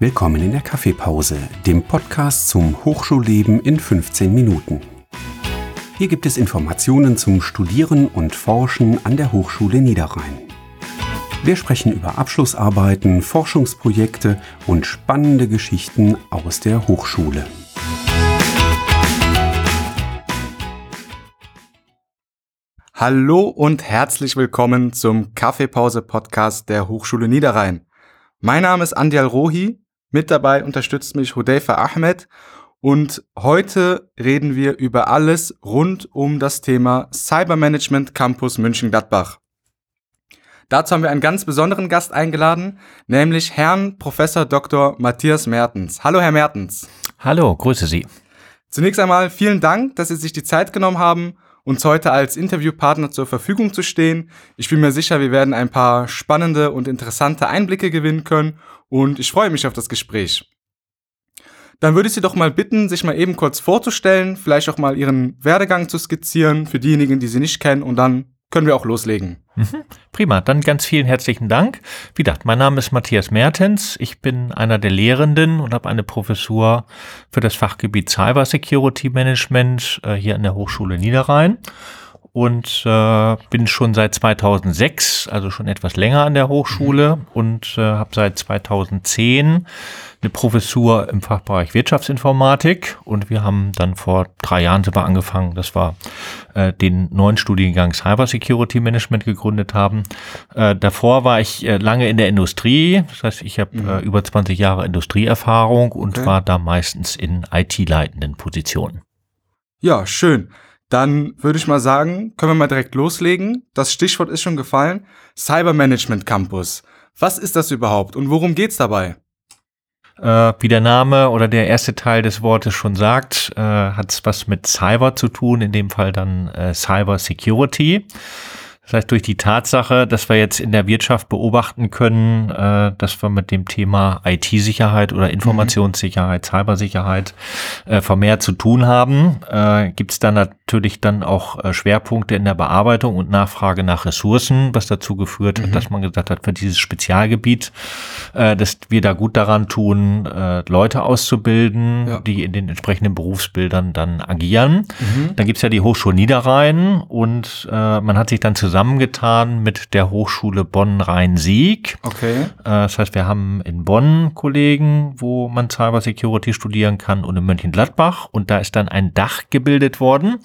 Willkommen in der Kaffeepause, dem Podcast zum Hochschulleben in 15 Minuten. Hier gibt es Informationen zum Studieren und Forschen an der Hochschule Niederrhein. Wir sprechen über Abschlussarbeiten, Forschungsprojekte und spannende Geschichten aus der Hochschule. Hallo und herzlich willkommen zum Kaffeepause-Podcast der Hochschule Niederrhein. Mein Name ist Andial Rohi, mit dabei unterstützt mich Hudayfa Ahmed und heute reden wir über alles rund um das Thema Cybermanagement Campus München-Gladbach. Dazu haben wir einen ganz besonderen Gast eingeladen, nämlich Herrn Professor Dr. Matthias Mertens. Hallo, Herr Mertens. Hallo, grüße Sie. Zunächst einmal vielen Dank, dass Sie sich die Zeit genommen haben uns heute als Interviewpartner zur Verfügung zu stehen. Ich bin mir sicher, wir werden ein paar spannende und interessante Einblicke gewinnen können und ich freue mich auf das Gespräch. Dann würde ich Sie doch mal bitten, sich mal eben kurz vorzustellen, vielleicht auch mal Ihren Werdegang zu skizzieren für diejenigen, die Sie nicht kennen und dann können wir auch loslegen. Mhm, prima, dann ganz vielen herzlichen Dank. Wie gesagt, mein Name ist Matthias Mertens. Ich bin einer der Lehrenden und habe eine Professur für das Fachgebiet Cyber Security Management äh, hier an der Hochschule Niederrhein und äh, bin schon seit 2006, also schon etwas länger an der Hochschule mhm. und äh, habe seit 2010 eine Professur im Fachbereich Wirtschaftsinformatik und wir haben dann vor drei Jahren sogar angefangen, dass wir äh, den neuen Studiengang Cyber Security Management gegründet haben. Äh, davor war ich äh, lange in der Industrie, das heißt, ich habe mhm. äh, über 20 Jahre Industrieerfahrung und okay. war da meistens in IT-leitenden Positionen. Ja, schön. Dann würde ich mal sagen, können wir mal direkt loslegen. Das Stichwort ist schon gefallen. Cyber Management Campus. Was ist das überhaupt und worum geht's dabei? Äh, wie der Name oder der erste Teil des Wortes schon sagt, äh, hat es was mit Cyber zu tun, in dem Fall dann äh, Cyber Security. Das heißt, durch die Tatsache, dass wir jetzt in der Wirtschaft beobachten können, äh, dass wir mit dem Thema IT-Sicherheit oder Informationssicherheit, mhm. Cybersicherheit äh, vermehrt zu tun haben, äh, gibt es dann natürlich dann auch äh, Schwerpunkte in der Bearbeitung und Nachfrage nach Ressourcen, was dazu geführt mhm. hat, dass man gesagt hat, für dieses Spezialgebiet, äh, dass wir da gut daran tun, äh, Leute auszubilden, ja. die in den entsprechenden Berufsbildern dann agieren. Mhm. Dann gibt's ja die Hochschule Niederrhein und äh, man hat sich dann zusammen zusammengetan mit der Hochschule Bonn-Rhein-Sieg. Okay. Das heißt, wir haben in Bonn Kollegen, wo man Cyber Security studieren kann und in Mönchengladbach. Und da ist dann ein Dach gebildet worden,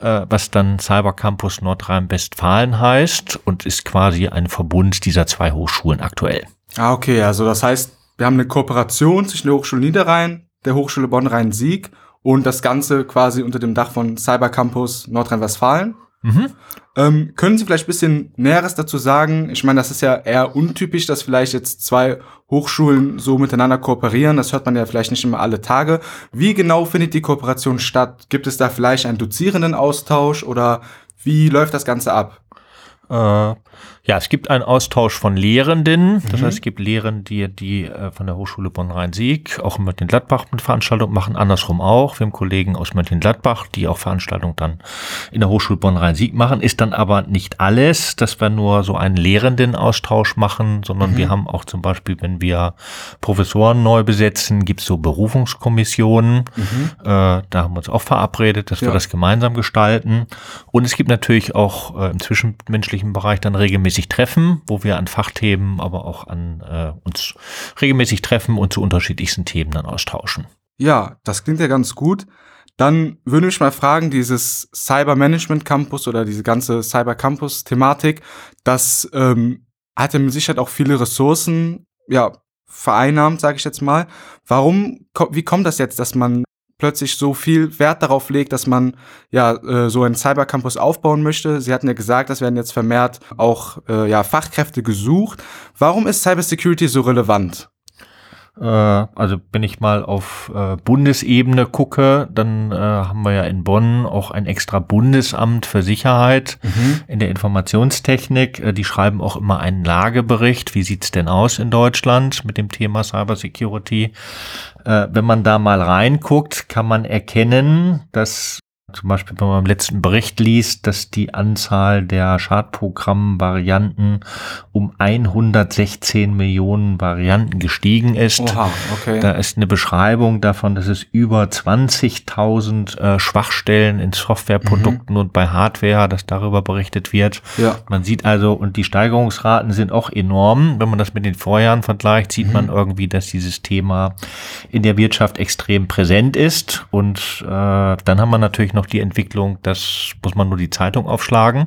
Äh, was dann Cyber Campus Nordrhein-Westfalen heißt und ist quasi ein Verbund dieser zwei Hochschulen aktuell. Ah, okay. Also das heißt, wir haben eine Kooperation zwischen der Hochschule Niederrhein, der Hochschule Bonn-Rhein-Sieg und das Ganze quasi unter dem Dach von Cyber Campus Nordrhein-Westfalen. Mhm. Ähm, können Sie vielleicht ein bisschen Näheres dazu sagen? Ich meine, das ist ja eher untypisch, dass vielleicht jetzt zwei Hochschulen so miteinander kooperieren. Das hört man ja vielleicht nicht immer alle Tage. Wie genau findet die Kooperation statt? Gibt es da vielleicht einen dozierenden Austausch oder wie läuft das Ganze ab? Äh, ja, es gibt einen Austausch von Lehrenden. Das mhm. heißt, es gibt Lehrende, die, die äh, von der Hochschule Bonn-Rhein-Sieg auch in Mönchengladbach mit Veranstaltungen machen, andersrum auch. Wir haben Kollegen aus Mönchengladbach, die auch Veranstaltungen dann in der Hochschule Bonn-Rhein-Sieg machen. Ist dann aber nicht alles, dass wir nur so einen Lehrenden-Austausch machen, sondern mhm. wir haben auch zum Beispiel, wenn wir Professoren neu besetzen, gibt es so Berufungskommissionen. Mhm. Äh, da haben wir uns auch verabredet, dass ja. wir das gemeinsam gestalten. Und es gibt natürlich auch äh, im zwischenmenschlichen Bereich dann regelmäßig regelmäßig treffen, wo wir an Fachthemen, aber auch an äh, uns regelmäßig treffen und zu unterschiedlichsten Themen dann austauschen. Ja, das klingt ja ganz gut. Dann würde ich mal fragen, dieses Cyber Management Campus oder diese ganze Cyber Campus Thematik, das ähm, hat ja mit Sicherheit auch viele Ressourcen, ja, vereinnahmt, sage ich jetzt mal. Warum, wie kommt das jetzt, dass man plötzlich so viel Wert darauf legt, dass man ja äh, so einen Cybercampus aufbauen möchte. Sie hatten ja gesagt, es werden jetzt vermehrt auch äh, ja, Fachkräfte gesucht. Warum ist Cybersecurity so relevant? Äh, also wenn ich mal auf äh, Bundesebene gucke, dann äh, haben wir ja in Bonn auch ein extra Bundesamt für Sicherheit mhm. in der Informationstechnik. Die schreiben auch immer einen Lagebericht. Wie sieht's denn aus in Deutschland mit dem Thema Cybersecurity? Wenn man da mal reinguckt, kann man erkennen, dass Zum Beispiel, wenn man im letzten Bericht liest, dass die Anzahl der Schadprogramm-Varianten um 116 Millionen Varianten gestiegen ist. Oha, okay. Da ist eine Beschreibung davon, dass es über 20.000 äh, Schwachstellen in Softwareprodukten und bei Hardware, dass darüber berichtet wird. Ja. Man sieht also, und die Steigerungsraten sind auch enorm. Wenn man das mit den Vorjahren vergleicht, sieht man irgendwie, dass dieses Thema in der Wirtschaft extrem präsent ist. Und äh, dann haben wir natürlich noch die Entwicklung, das muss man nur die Zeitung aufschlagen.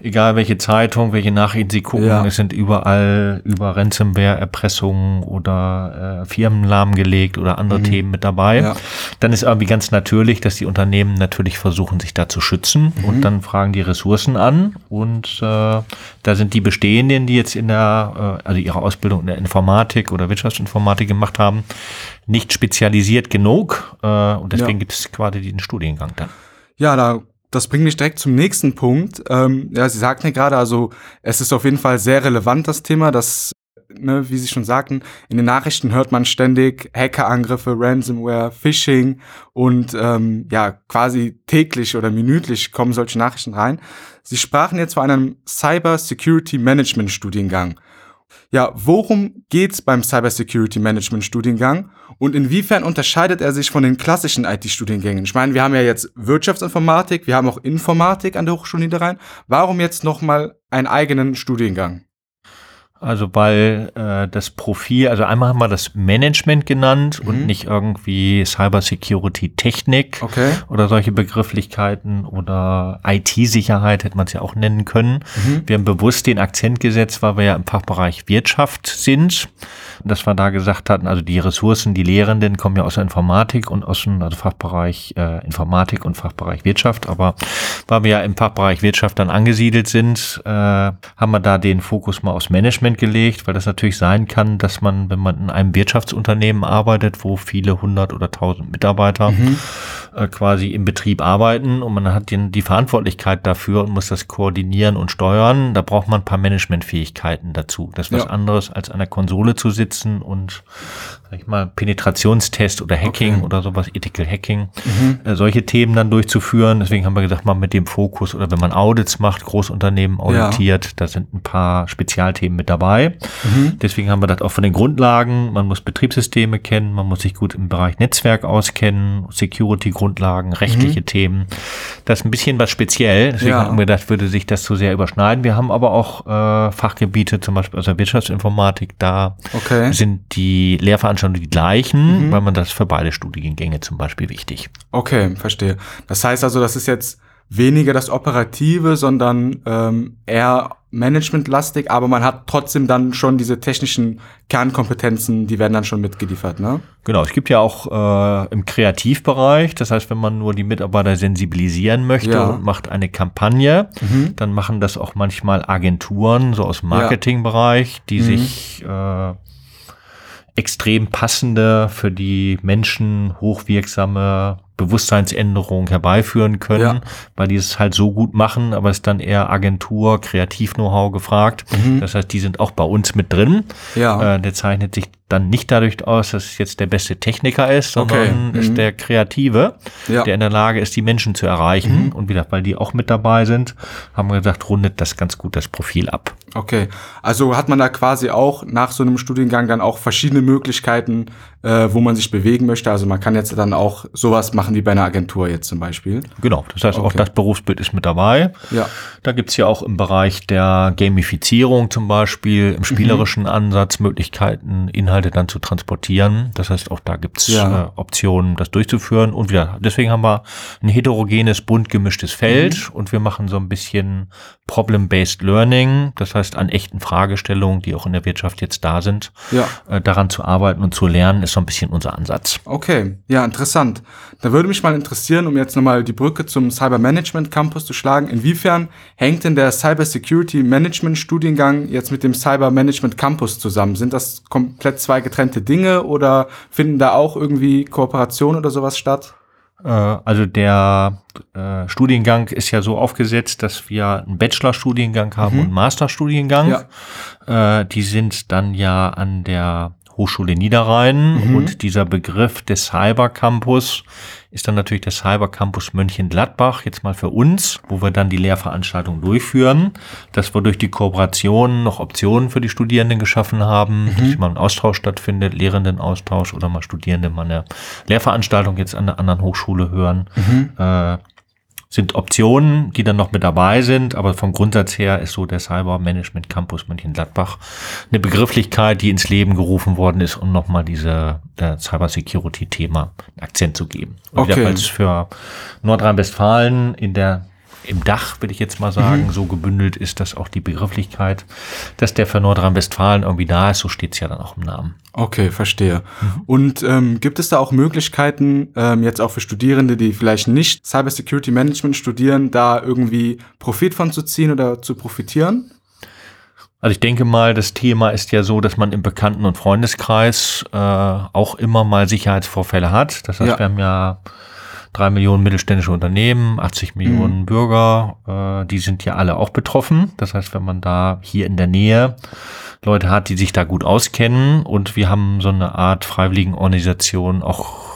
Egal welche Zeitung, welche Nachrichten Sie gucken, Ja. es sind überall über Ransomware, Erpressungen oder äh, Firmen lahmgelegt oder andere Themen mit dabei. Ja. Dann ist irgendwie ganz natürlich, dass die Unternehmen natürlich versuchen, sich da zu schützen und dann fragen die Ressourcen an und äh, da sind die Bestehenden, die jetzt in der, äh, also ihre Ausbildung in der Informatik oder Wirtschaftsinformatik gemacht haben, nicht spezialisiert genug äh, und deswegen Ja. gibt es quasi den Studiengang dann. Ja, da, das bringt mich direkt zum nächsten Punkt. Ähm, ja, Sie sagten ja gerade, also es ist auf jeden Fall sehr relevant, das Thema, dass, ne, wie Sie schon sagten, in den Nachrichten hört man ständig Hackerangriffe, Ransomware, Phishing und ähm, ja, quasi täglich oder minütlich kommen solche Nachrichten rein. Sie sprachen jetzt von einem Cyber Security Management Studiengang. Ja, worum geht's beim Cyber Security Management Studiengang und inwiefern unterscheidet er sich von den klassischen IT-Studiengängen? Ich meine, wir haben ja jetzt Wirtschaftsinformatik, wir haben auch Informatik an der Hochschule Niederrhein. Warum jetzt nochmal einen eigenen Studiengang? Also weil äh, das Profil, also einmal haben wir das Management genannt und nicht irgendwie Cybersecurity Technik Okay. oder solche Begrifflichkeiten oder IT-Sicherheit hätte man es ja auch nennen können. Wir haben bewusst den Akzent gesetzt, weil wir ja im Fachbereich Wirtschaft sind. Und dass wir da gesagt hatten, also die Ressourcen, die Lehrenden kommen ja aus der Informatik und aus dem also Fachbereich äh, Informatik und Fachbereich Wirtschaft. Aber weil wir ja im Fachbereich Wirtschaft dann angesiedelt sind, äh, haben wir da den Fokus mal aufs Management gelegt, weil das natürlich sein kann, dass man, wenn man in einem Wirtschaftsunternehmen arbeitet, wo viele hundert oder tausend Mitarbeiter äh, quasi im Betrieb arbeiten und man hat den, die Verantwortlichkeit dafür und muss das koordinieren und steuern, da braucht man ein paar Managementfähigkeiten dazu. Das ist was Ja. anderes, als an der Konsole zu sitzen und sag ich mal, Penetrationstest oder Hacking Okay. oder sowas, Ethical Hacking, äh, solche Themen dann durchzuführen. Deswegen haben wir gesagt, mal mit dem Fokus oder wenn man Audits macht, Großunternehmen auditiert, da sind ein paar Spezialthemen mit dabei. Deswegen haben wir das auch von den Grundlagen. Man muss Betriebssysteme kennen, man muss sich gut im Bereich Netzwerk auskennen, Security-Grundlagen, rechtliche Themen. Das ist ein bisschen was speziell. Deswegen Ja. haben wir gedacht, würde sich das zu sehr überschneiden. Wir haben aber auch äh, Fachgebiete, zum Beispiel aus der Wirtschaftsinformatik, da Okay. sind die Lehrveranstaltungen die gleichen, weil man das für beide Studiengänge zum Beispiel wichtig. Okay, verstehe. Das heißt also, das ist jetzt weniger das Operative, sondern ähm, eher managementlastig, aber man hat trotzdem dann schon diese technischen Kernkompetenzen, die werden dann schon mitgeliefert, ne? Genau, es gibt ja auch äh, im Kreativbereich, das heißt, wenn man nur die Mitarbeiter sensibilisieren möchte Ja. und macht eine Kampagne, dann machen das auch manchmal Agenturen, so aus dem. Marketingbereich, die sich äh, extrem passende, für die Menschen hochwirksame Bewusstseinsänderungen herbeiführen können, Ja. weil die es halt so gut machen, aber es ist dann eher Agentur, Kreativ-Know-how gefragt. Das heißt, die sind auch bei uns mit drin. Mhm. Ja. Äh, der zeichnet sich dann nicht dadurch aus, dass es jetzt der beste Techniker ist, sondern Okay. ist Mhm. der Kreative, Ja. der in der Lage ist, die Menschen zu erreichen. Und wieder, weil die auch mit dabei sind, haben wir gesagt, rundet das ganz gut das Profil ab. Okay, also hat man da quasi auch nach so einem Studiengang dann auch verschiedene Möglichkeiten, äh, wo man sich bewegen möchte. Also man kann jetzt dann auch sowas machen wie bei einer Agentur jetzt zum Beispiel. Genau, das heißt, auch Okay. das Berufsbild ist mit dabei. Ja. Da gibt's ja auch im Bereich der Gamifizierung zum Beispiel, im spielerischen Ansatz Möglichkeiten, Inhalte dann zu transportieren. Das heißt, auch da gibt's Ja. äh, Optionen, das durchzuführen. Und wieder, deswegen haben wir ein heterogenes, bunt gemischtes Feld und wir machen so ein bisschen Problem-Based Learning. Das heißt, an echten Fragestellungen, die auch in der Wirtschaft jetzt da sind, Ja. äh, daran zu arbeiten und zu lernen, ist so ein bisschen unser Ansatz. Okay, ja, interessant. Da würde mich mal interessieren, um jetzt nochmal die Brücke zum Cyber Management Campus zu schlagen. Inwiefern hängt denn der Cyber Security Management Studiengang jetzt mit dem Cyber Management Campus zusammen? Sind das komplett zwei getrennte Dinge oder finden da auch irgendwie Kooperationen oder sowas statt? Äh, Also der äh, Studiengang ist ja so aufgesetzt, dass wir einen Bachelorstudiengang haben und einen Masterstudiengang. Äh, die sind dann ja an der Hochschule Niederrhein mhm. und dieser Begriff des Cyber Campus ist dann natürlich der Cyber Campus Mönchengladbach jetzt mal für uns, wo wir dann die Lehrveranstaltung durchführen, dass wir durch die Kooperation noch Optionen für die Studierenden geschaffen haben, mhm. dass mal ein Austausch stattfindet, Lehrendenaustausch oder mal Studierende mal eine Lehrveranstaltung jetzt an einer anderen Hochschule hören. Mhm. Äh, sind Optionen, die dann noch mit dabei sind, aber vom Grundsatz her ist so der Cyber Management Campus Mönchengladbach eine Begrifflichkeit, die ins Leben gerufen worden ist, um nochmal diese Cyber Security Thema Akzent zu geben. Und okay. für Nordrhein-Westfalen in der im Dach, will ich jetzt mal sagen, mhm. so gebündelt ist, dass auch die Begrifflichkeit, dass der für Nordrhein-Westfalen irgendwie da ist, so steht es ja dann auch im Namen. Okay, verstehe. Mhm. Und ähm, gibt es da auch Möglichkeiten, ähm, jetzt auch für Studierende, die vielleicht nicht Cyber Security Management studieren, da irgendwie Profit von zu ziehen oder zu profitieren? Also ich denke mal, das Thema ist ja so, dass man im Bekannten- und Freundeskreis äh, auch immer mal Sicherheitsvorfälle hat. Das heißt, ja. wir haben ja drei Millionen mittelständische Unternehmen, 80 Millionen mhm. Bürger, äh, die sind ja alle auch betroffen. Das heißt, wenn man da hier in der Nähe Leute hat, die sich da gut auskennen und wir haben so eine Art freiwilligen Organisation auch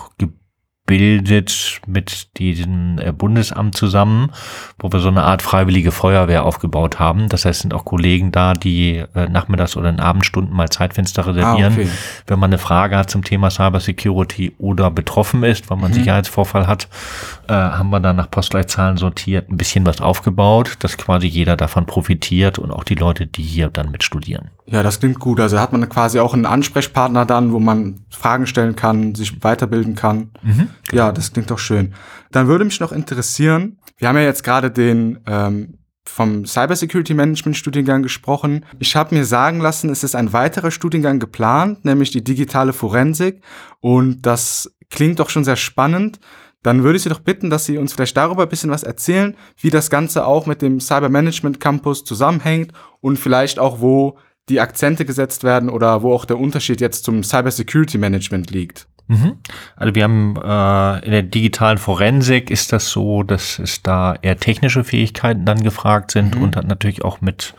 bildet mit diesem äh, Bundesamt zusammen, wo wir so eine Art freiwillige Feuerwehr aufgebaut haben. Das heißt, es sind auch Kollegen da, die äh, nachmittags oder in Abendstunden mal Zeitfenster reservieren. Ah, okay. Wenn man eine Frage hat zum Thema Cybersecurity oder betroffen ist, weil man mhm. Sicherheitsvorfall hat, äh, haben wir dann nach Postleitzahlen sortiert ein bisschen was aufgebaut, dass quasi jeder davon profitiert und auch die Leute, die hier dann mit studieren. Ja, das klingt gut. Also hat man quasi auch einen Ansprechpartner dann, wo man Fragen stellen kann, sich weiterbilden kann. Mhm. Genau. Ja, das klingt doch schön. Dann würde mich noch interessieren, wir haben ja jetzt gerade den ähm, vom Cybersecurity Management Studiengang gesprochen. Ich habe mir sagen lassen, es ist ein weiterer Studiengang geplant, nämlich die digitale Forensik. Und das klingt doch schon sehr spannend. Dann würde ich Sie doch bitten, dass Sie uns vielleicht darüber ein bisschen was erzählen, wie das Ganze auch mit dem Cyber Management Campus zusammenhängt und vielleicht auch, wo die Akzente gesetzt werden oder wo auch der Unterschied jetzt zum Cyber Security Management liegt. Mhm. Also wir haben äh, in der digitalen Forensik ist das so, dass es da eher technische Fähigkeiten dann gefragt sind mhm. und hat natürlich auch mit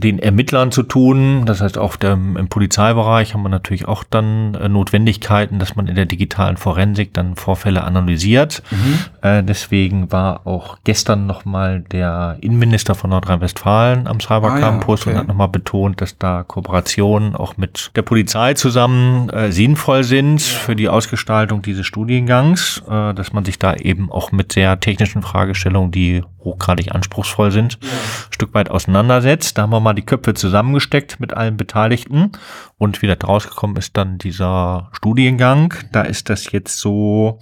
den Ermittlern zu tun. Das heißt, auch der, im Polizeibereich haben wir natürlich auch dann äh, Notwendigkeiten, dass man in der digitalen Forensik dann Vorfälle analysiert. Mhm. Äh, deswegen war auch gestern nochmal der Innenminister von Nordrhein-Westfalen am Cybercampus ah, ja, okay. und hat nochmal betont, dass da Kooperationen auch mit der Polizei zusammen äh, sinnvoll sind ja. für die Ausgestaltung dieses Studiengangs, äh, dass man sich da eben auch mit sehr technischen Fragestellungen, die hochgradig anspruchsvoll sind, ja. Stück weit auseinandersetzt. Da haben wir mal die Köpfe zusammengesteckt mit allen Beteiligten und wieder rausgekommen ist dann dieser Studiengang. Da ist das jetzt so,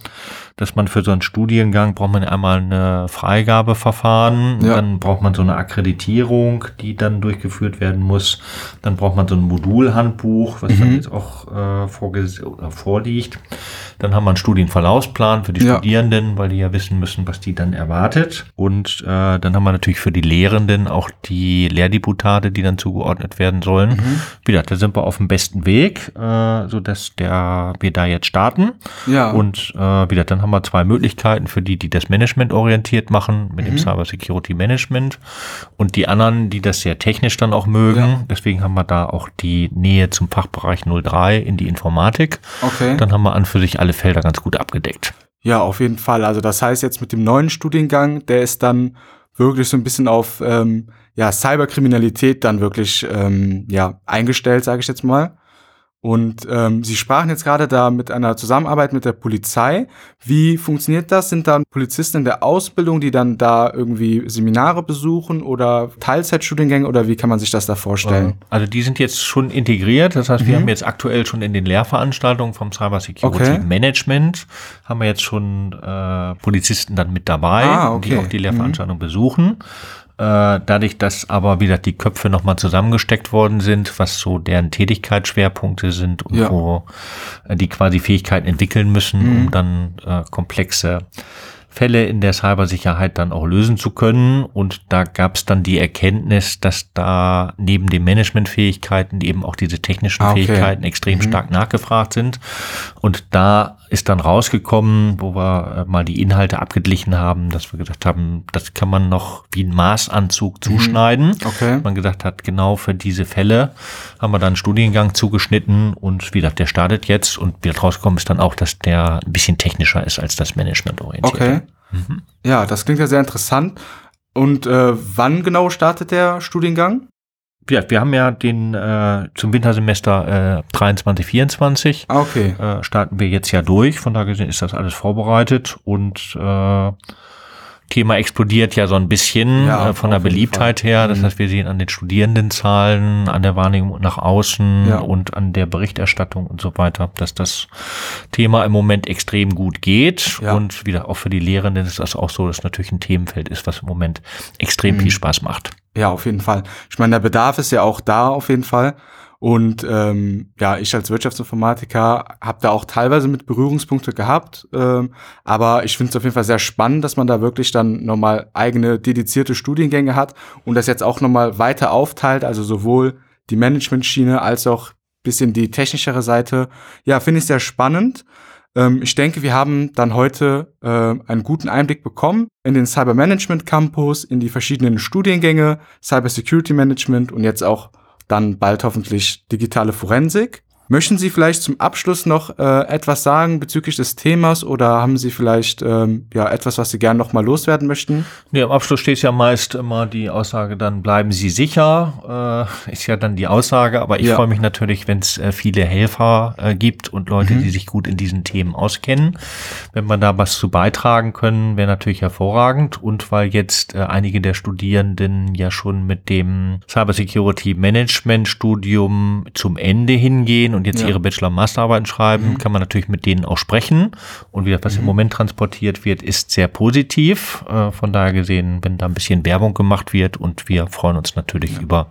dass man für so einen Studiengang braucht man einmal eine Freigabeverfahren, ja. dann braucht man so eine Akkreditierung, die dann durchgeführt werden muss. Dann braucht man so ein Modulhandbuch, was mhm. dann jetzt auch äh, vorliegt. Dann haben wir einen Studienverlaufsplan für die ja. Studierenden, weil die ja wissen müssen, was die dann erwartet. Und äh, dann haben wir natürlich für die Lehrenden auch die Lehrdiputate, die dann zugeordnet werden sollen. Mhm. Wieder, da sind wir auf dem besten Weg, äh, so dass der wir da jetzt starten. Ja. Und äh, wieder, dann haben wir zwei Möglichkeiten für die, die das Management orientiert machen mit mhm. dem Cyber Security Management und die anderen, die das sehr technisch dann auch mögen. Ja. Deswegen haben wir da auch die Nähe zum Fachbereich 03 in die Informatik. Okay. Dann haben wir an für sich alle Felder ganz gut abgedeckt. Ja, auf jeden Fall. Also das heißt jetzt mit dem neuen Studiengang, der ist dann wirklich so ein bisschen auf ähm, ja, Cyberkriminalität dann wirklich ähm, ja, eingestellt, sage ich jetzt mal. Und ähm, Sie sprachen jetzt gerade da mit einer Zusammenarbeit mit der Polizei. Wie funktioniert das? Sind dann Polizisten in der Ausbildung, die dann da irgendwie Seminare besuchen oder Teilzeitstudiengänge oder wie kann man sich das da vorstellen? Also die sind jetzt schon integriert. Das heißt, mhm. wir haben jetzt aktuell schon in den Lehrveranstaltungen vom Cyber Security okay. Management haben wir jetzt schon äh, Polizisten dann mit dabei, ah, okay. die auch die Lehrveranstaltung mhm. besuchen. Äh, dadurch, dass aber wieder die Köpfe nochmal zusammengesteckt worden sind, was so deren Tätigkeitsschwerpunkte sind und ja. wo äh, die quasi Fähigkeiten entwickeln müssen, mhm. um dann äh, komplexe Fälle in der Cybersicherheit dann auch lösen zu können. Und da gab es dann die Erkenntnis, dass da neben den Managementfähigkeiten eben auch diese technischen Ah, okay. Fähigkeiten extrem Mhm. stark nachgefragt sind. Und da ist dann rausgekommen, wo wir äh, mal die Inhalte abgeglichen haben, dass wir gedacht haben, das kann man noch wie ein Maßanzug zuschneiden. Okay. Man gesagt hat, genau für diese Fälle haben wir dann einen Studiengang zugeschnitten und wie gesagt, der startet jetzt und wie rausgekommen ist dann auch, dass der ein bisschen technischer ist als das Management orientiert. Okay. Ja, das klingt ja sehr interessant. Und äh, wann genau startet der Studiengang? Ja, wir haben ja den äh, zum Wintersemester äh, 23, 24 Ah, okay. äh, starten wir jetzt ja durch. Von daher gesehen ist das alles vorbereitet und äh, Thema explodiert ja so ein bisschen Ja, äh, von der Beliebtheit Fall. her. Das Mhm. heißt, wir sehen an den Studierendenzahlen, an der Wahrnehmung nach außen Ja. und an der Berichterstattung und so weiter, dass das Thema im Moment extrem gut geht. Ja. Und wieder auch für die Lehrenden ist das auch so, dass natürlich ein Themenfeld ist, was im Moment extrem Mhm. viel Spaß macht. Ja, auf jeden Fall. Ich meine, der Bedarf ist ja auch da auf jeden Fall. Und ähm, ja, ich als Wirtschaftsinformatiker habe da auch teilweise mit Berührungspunkte gehabt. Ähm, aber ich finde es auf jeden Fall sehr spannend, dass man da wirklich dann nochmal eigene dedizierte Studiengänge hat und das jetzt auch nochmal weiter aufteilt, also sowohl die Managementschiene als auch bisschen die technischere Seite. Ja, finde ich sehr spannend. Ähm, ich denke, wir haben dann heute äh, einen guten Einblick bekommen in den Cyber Management Campus, in die verschiedenen Studiengänge, Cyber Security Management und jetzt auch dann bald hoffentlich digitale Forensik. Möchten Sie vielleicht zum Abschluss noch äh, etwas sagen bezüglich des Themas oder haben Sie vielleicht ähm, ja etwas, was Sie gerne noch mal loswerden möchten? Ja, am Abschluss steht ja meist immer die Aussage, dann bleiben Sie sicher, äh, ist ja dann die Aussage, aber ich Ja. freue mich natürlich, wenn es äh, viele Helfer äh, gibt und Leute, Mhm. die sich gut in diesen Themen auskennen. Wenn man da was zu beitragen können, wäre natürlich hervorragend und weil jetzt äh, einige der Studierenden ja schon mit dem Cybersecurity Management Studium zum Ende hingehen und jetzt Ja. ihre Bachelor- und Masterarbeiten schreiben, kann man natürlich mit denen auch sprechen. Und wie das, was im Moment transportiert wird, ist sehr positiv. Äh, von daher gesehen, wenn da ein bisschen Werbung gemacht wird und wir freuen uns natürlich über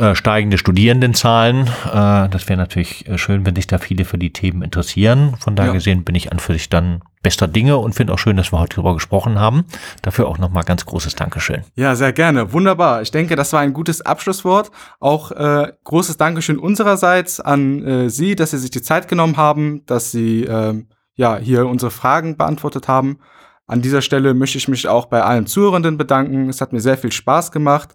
äh, steigende Studierendenzahlen. Äh, das wäre natürlich äh, schön, wenn sich da viele für die Themen interessieren. Von daher Ja. gesehen bin ich an für sich dann bester Dinge und finde auch schön, dass wir heute darüber gesprochen haben. Dafür auch nochmal ganz großes Dankeschön. Ja, sehr gerne. Wunderbar. Ich denke, das war ein gutes Abschlusswort. Auch äh, großes Dankeschön unsererseits an äh, Sie, dass Sie sich die Zeit genommen haben, dass Sie ähm, ja hier unsere Fragen beantwortet haben. An dieser Stelle möchte ich mich auch bei allen Zuhörenden bedanken. Es hat mir sehr viel Spaß gemacht